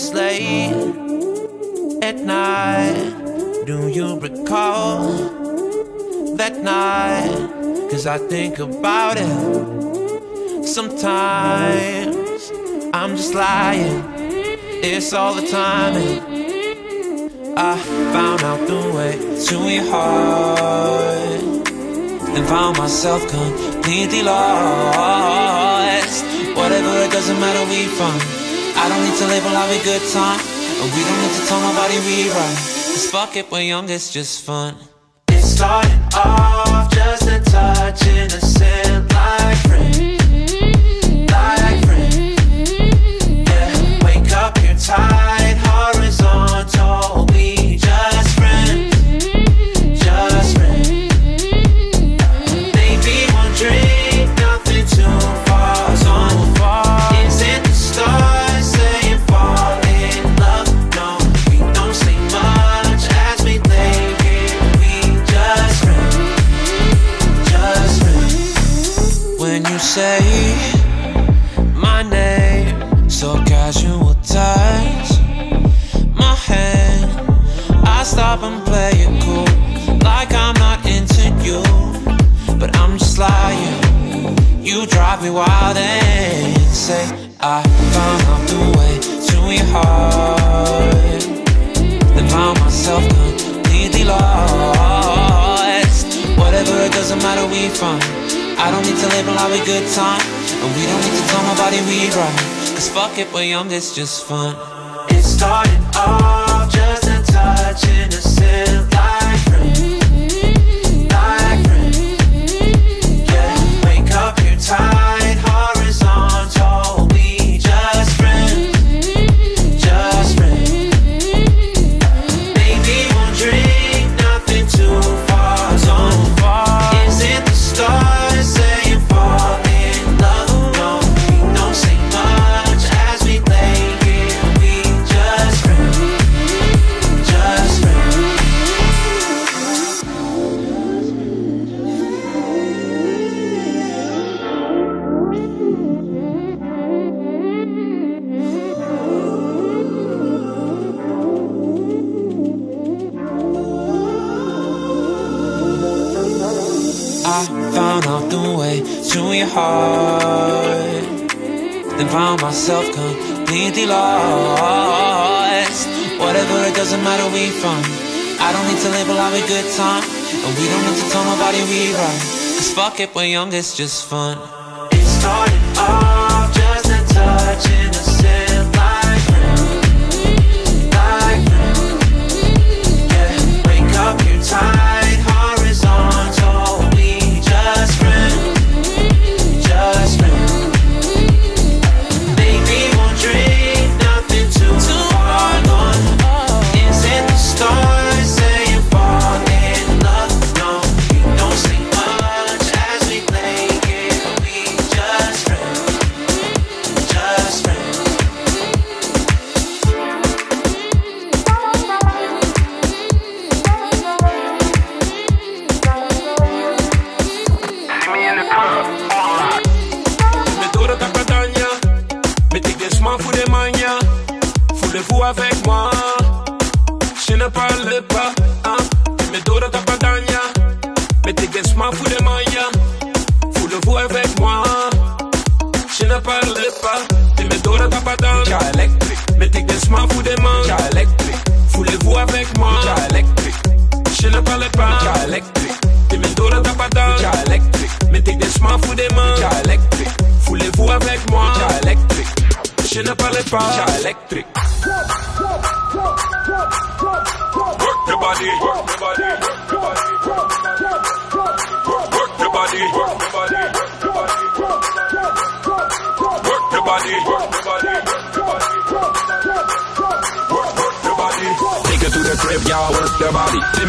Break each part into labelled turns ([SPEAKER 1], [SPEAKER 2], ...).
[SPEAKER 1] it's late at night. Do you recall that night? Cause I think about it. Sometimes I'm just lying. It's all the timing. I found out the way to your heart and found myself completely lost. Whatever, it doesn't matter, we fun. I don't need to label have a good time, and we don't need to tell nobody we right. Cause fuck it, we're young, it's just fun. It started off just a touch innocent like friends. Drive me wild and say I found the way to your heart, then found myself completely lost. Whatever, it doesn't matter, we fine. I don't need to label our good time, and we don't need to tell nobody we right. Cause fuck it, we're young, it's just fun. It started off just a touch innocent I don't need to label have a good time. And we don't need to tell nobody we right. Cause fuck it, we're young, it's just fun. It started off just a touch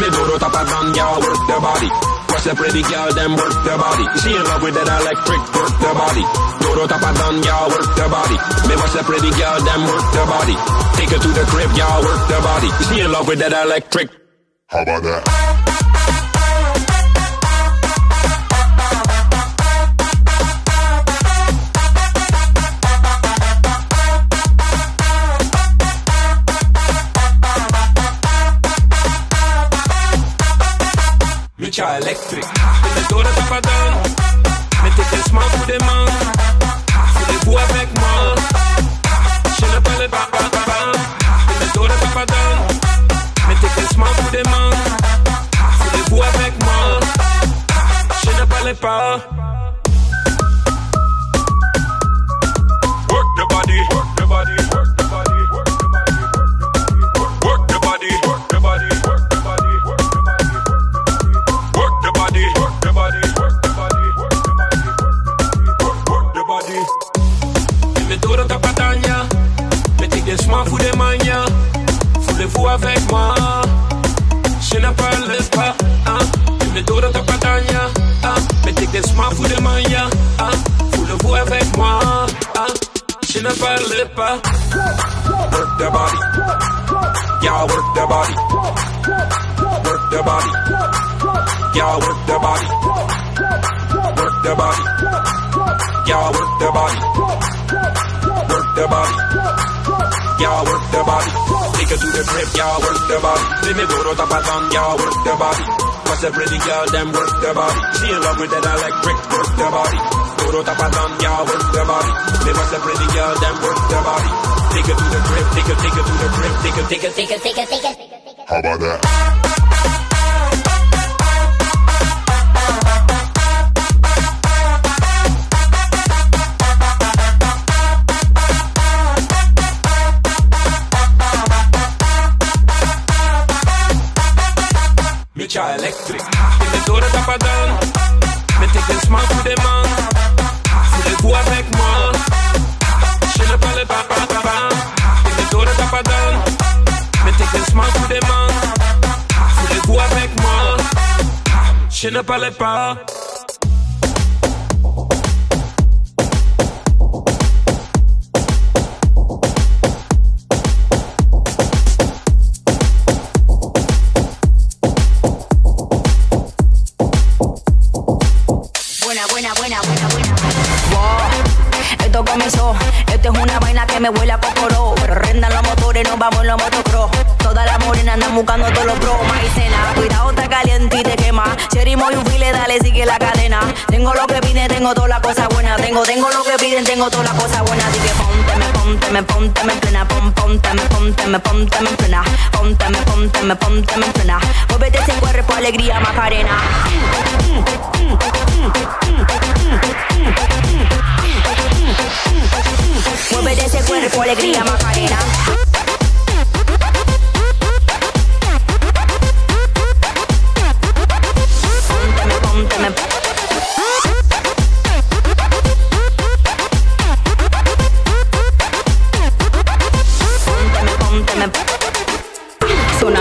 [SPEAKER 2] Me
[SPEAKER 3] go to top of down, y'all work the body. Watch the pretty girl, them work the body. She in love with that electric, work the body. Go to top of down, y'all work the body. Me watch the pretty girl, them work the body. Take her to the crib, y'all work the body. She in love with that electric.
[SPEAKER 4] How about that?
[SPEAKER 5] with your electric. Met de dode papadon. Met de tensman voor de man. Voor de boer weg man. Je ne parle pas
[SPEAKER 3] pas pas pas. Met de dode papadon. Met de tensman voor de man.
[SPEAKER 5] Voor de. Je ne parle pas. Mettez des des manias. Foulez-vous avec moi. Je ne parle pas. Hein. Mes dos dans ta patagne. Hein. Mettez des mains pour des manias. Hein. Foulez-vous avec moi. Hein. Je ne parle pas.
[SPEAKER 3] Work the body, y'all work the body, work the body, y'all work the body, work the body, y'all work the body, work the body, y'all work the body. Take her to the crib, y'all work the body. Let me go to the bottom, y'all work the body. What's a pretty girl, them work the body. She in love with that electric, work the body. Go to the bottom, y'all work the body. They must a pretty girl, them work the body. Take her to the crib, take her, take her to the crib, take her, take her, take her, take her, take her.
[SPEAKER 2] How about that?
[SPEAKER 5] electric. With the door up down, me taking smoke to the man. For the go avec moi. She le parle pas pas pas pas. The door up down, me taking smoke to the man. Full of go avec moi. Je ne parle pas.
[SPEAKER 4] Vaina que me huele a cocoró. Pero rendan los motores, nos vamos en los motocross. Todas las morenas andan buscando todos los pros. Maicena, cuidado, está caliente y te quema. Cherry y un file, dale, sigue la cadena. Tengo lo que piden, tengo todas las cosas buenas. Tengo, tengo lo que piden, tengo todas las cosas buenas. Así que ponte, me ponte, me ponte, me en plena. Pon, ponte, me ponte, me ponte, me en plena. Ponte, me ponte, me ponte, me en plena. Ese cuerpo, alegría, Macarena. Ese cuerpo, alegría, Macarena. Pónteme, pónteme. Pónteme,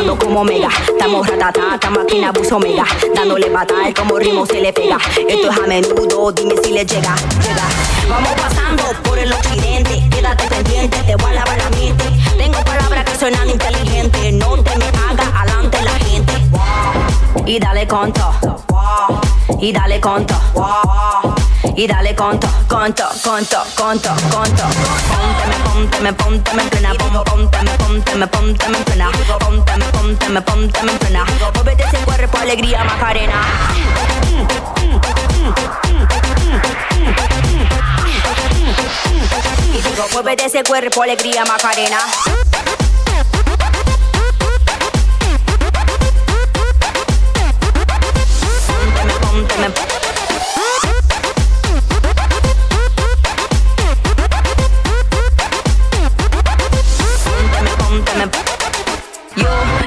[SPEAKER 4] Como mega, estamos ratata, esta máquina buzo mega, dándole patada, como ritmo se le pega. Esto es a menudo, dime si le llega, llega. Vamos pasando por el occidente, quédate pendiente, te voy a lavar la mente. Tengo palabras que suenan inteligentes, no te me hagas adelante la gente. Y dale conto, y dale conto y dale conto, conto, conto, conto, conto. Ponte me, ponte me, plena, ponte me, ponte me, ponte me plena, ponte me, ponte me, ponte me plena. Móvete ese cuerpo, alegría, Macarena. Y digo, ese cuerpo, alegría, Macarena. Pónteme,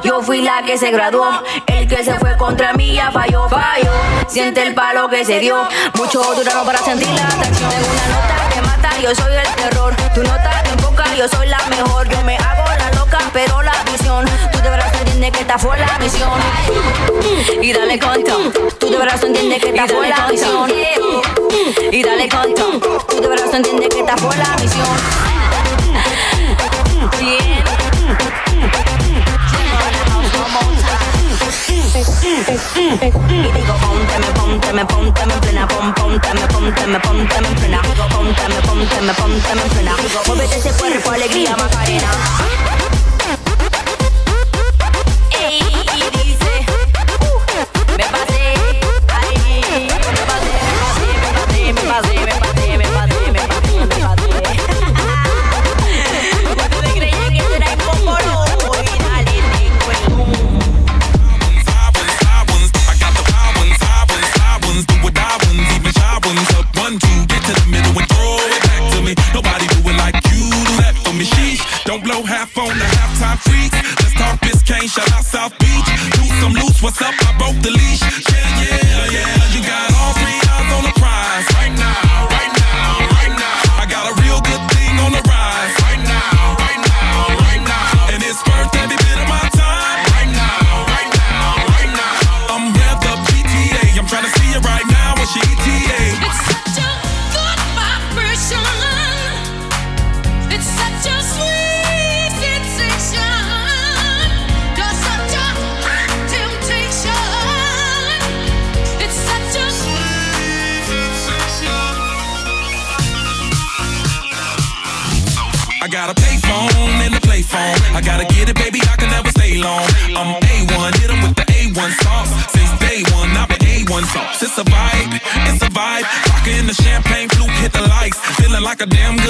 [SPEAKER 4] Yo, fui la que se graduó, el que se fue contra mí ya falló, falló. Siente el palo que se dio, mucho duraron para sentir la atracción. Tengo una nota que mata, yo soy el terror. Tu nota te enfoca, yo soy la mejor. Yo me hago la loca, pero la visión. Tú de verdad entiendes que esta fue la misión. Y dale conto, tú de verdad entiendes que esta fue la misión. Y dale conto, tú de verdad entiendes que esta fue la misión. Y digo, pónteme, pónteme, pónteme en plena, pon, pónteme, pónteme, pónteme en plena, pónteme, pónteme, pónteme en plena. Muévete ese cuerpo, alegría, Macarena.
[SPEAKER 6] a damn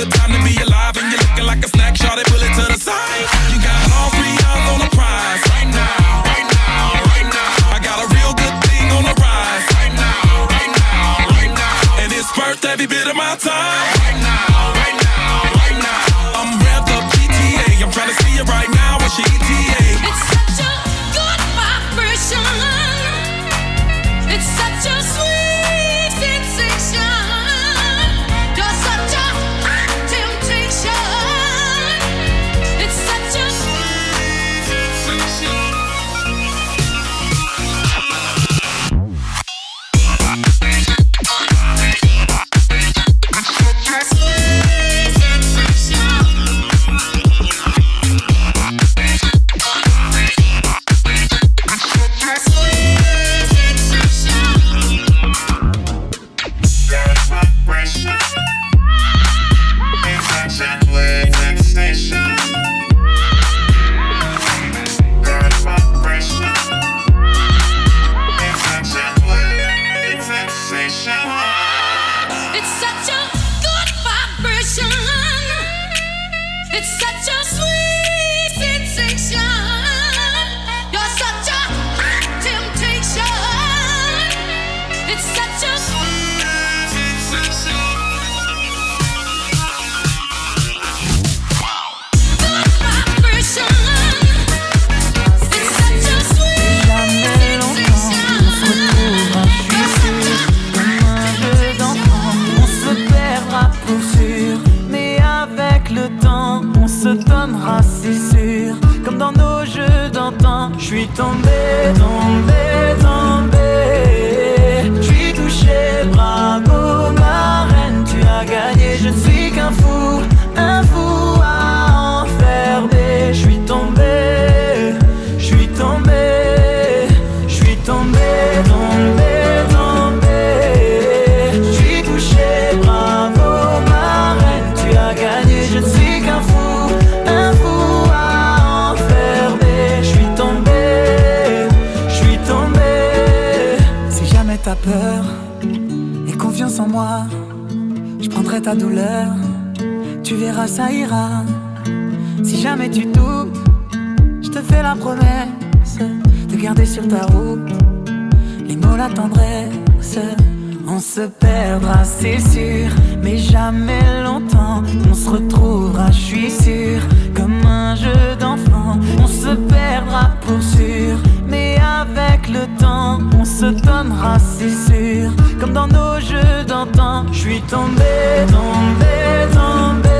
[SPEAKER 7] promesse de garder sur ta route les mots, la tendresse. On se perdra, c'est sûr, mais jamais longtemps. On se retrouvera, je suis sûr, comme un jeu d'enfant. On se perdra pour sûr, mais avec le temps, on se donnera, c'est sûr, comme dans nos jeux d'antan. Je suis tombé, tombé, tombé.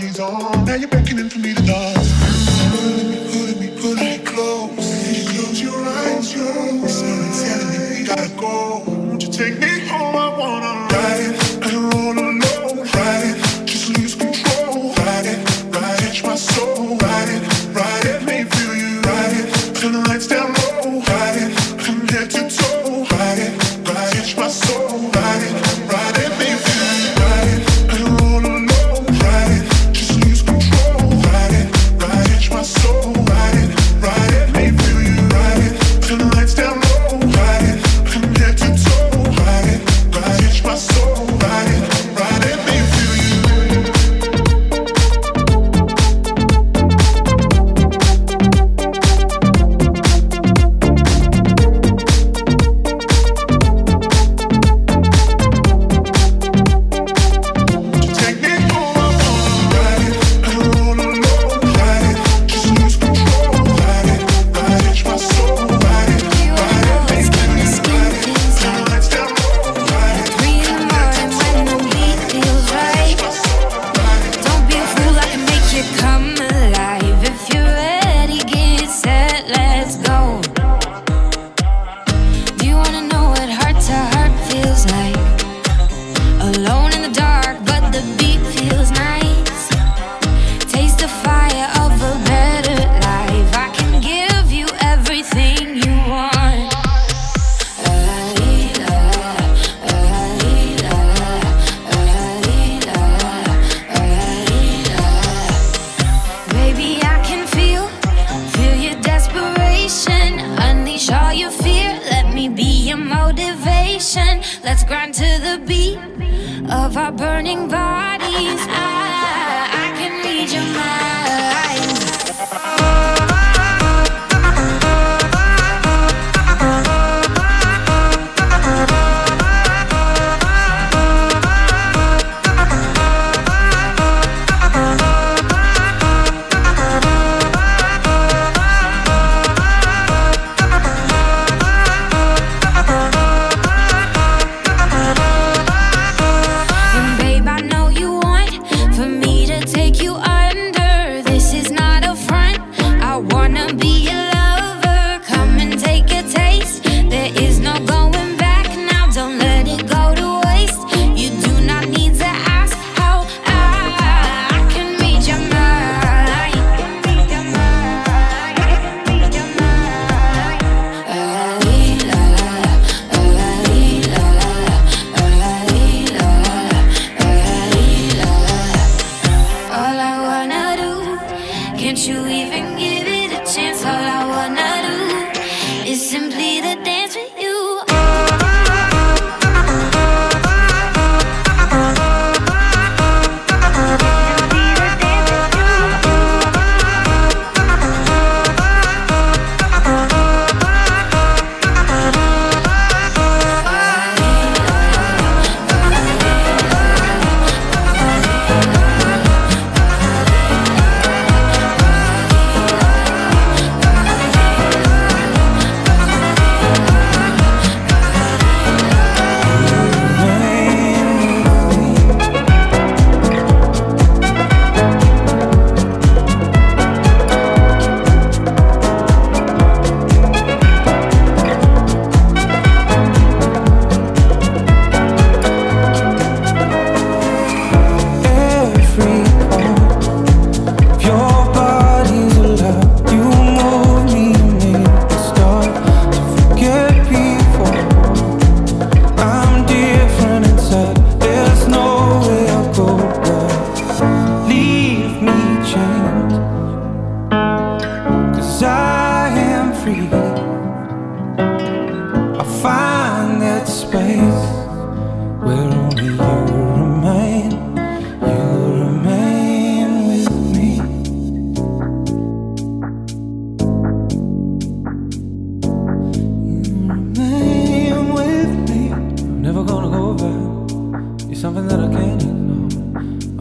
[SPEAKER 8] knees on. Now you're beckoning for me to dance. Pulling me, pulling me, pulling me close. Close your eyes, you're telling me we gotta go. Won't you take me home? I wanna ride.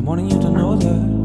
[SPEAKER 9] wanting you to know that.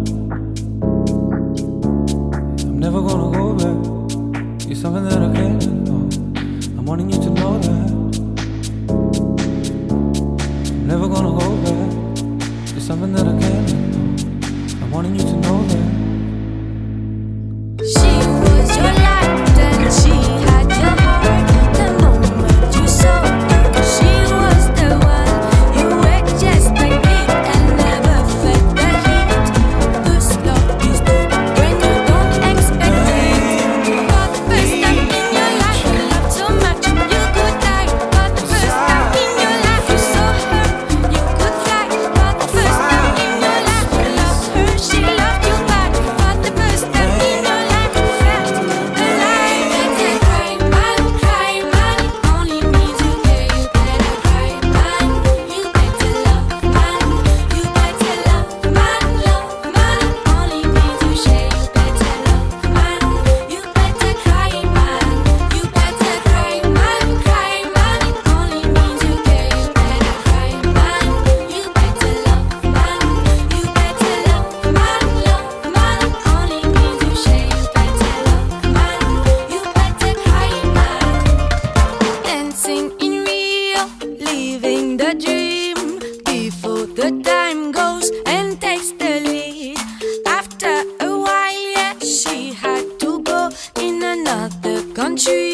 [SPEAKER 8] country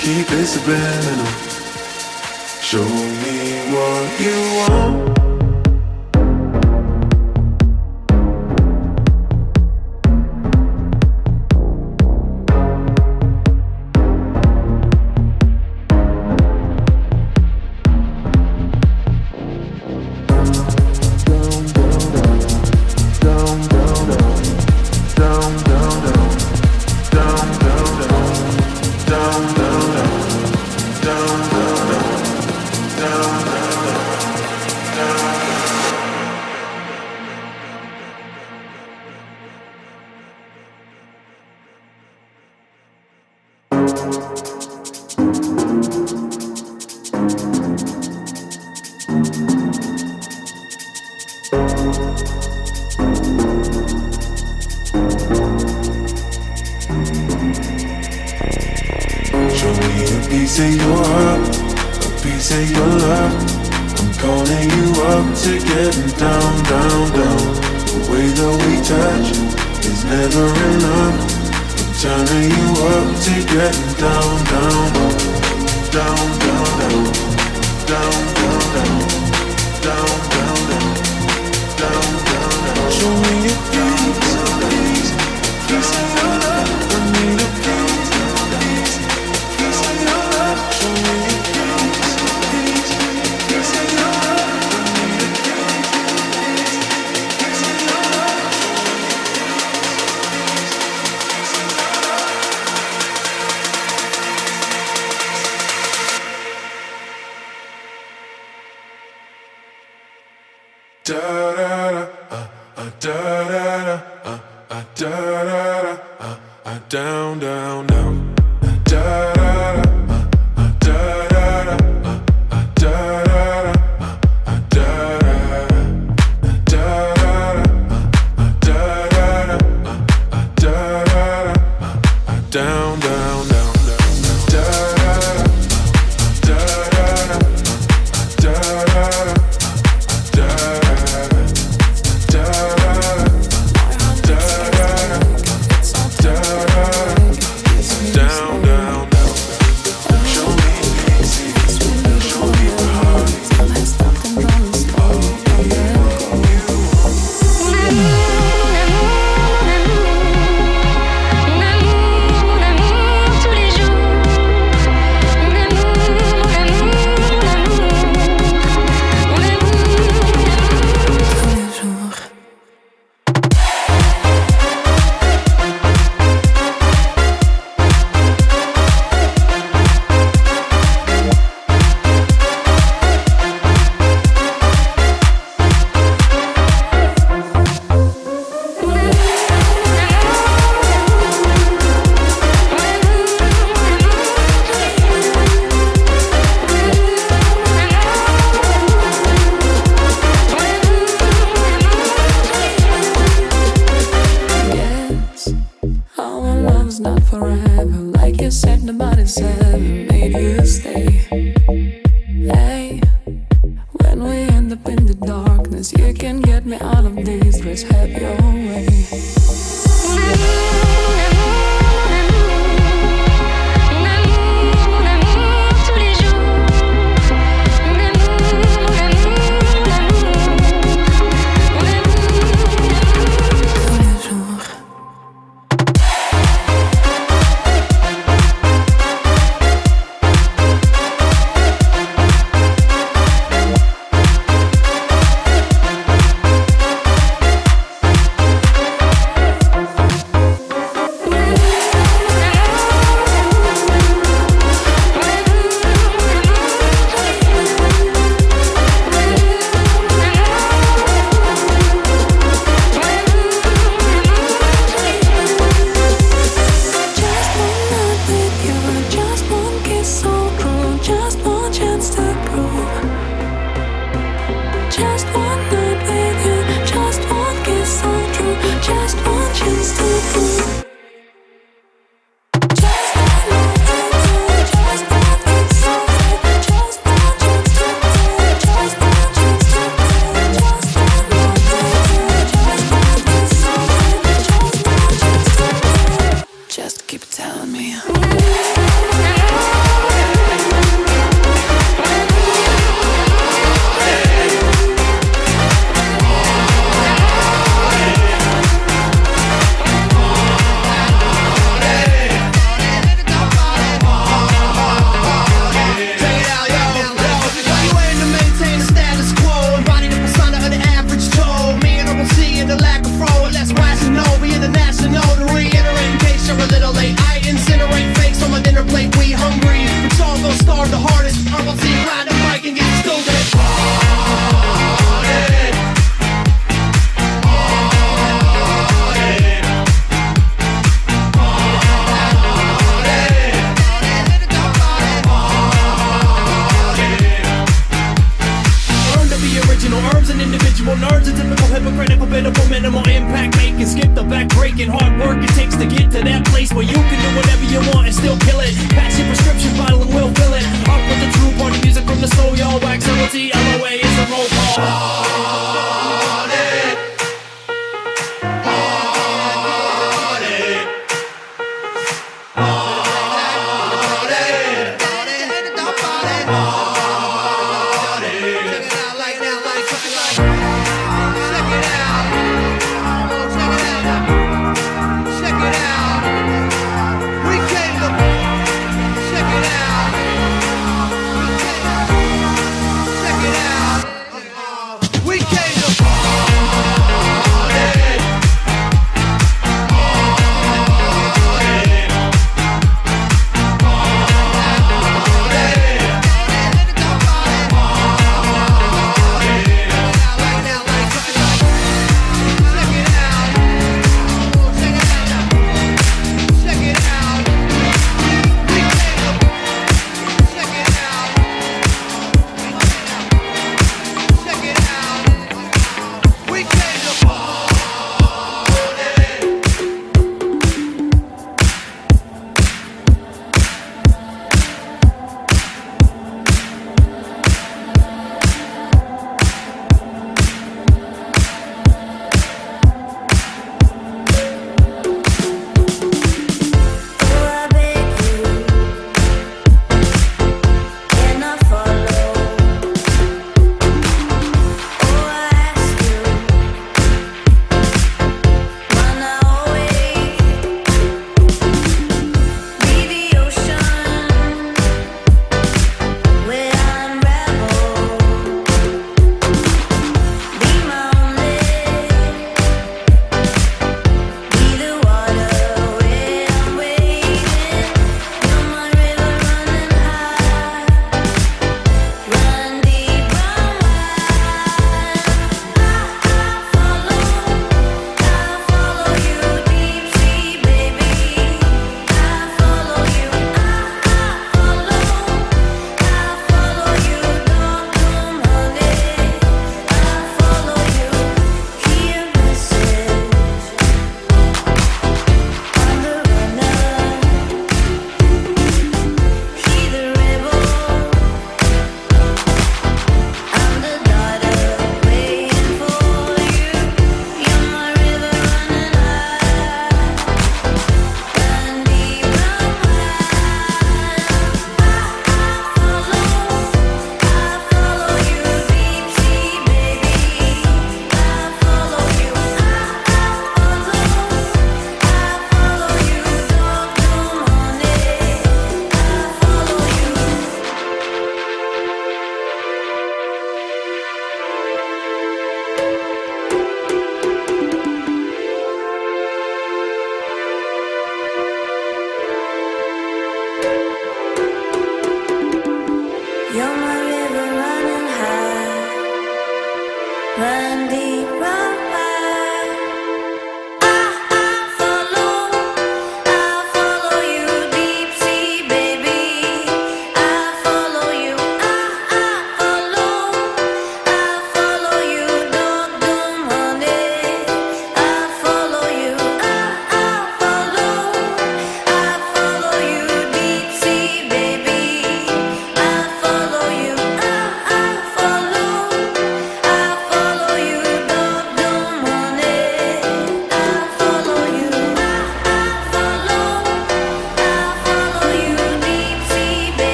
[SPEAKER 10] keep it subliminal. Show me what you want.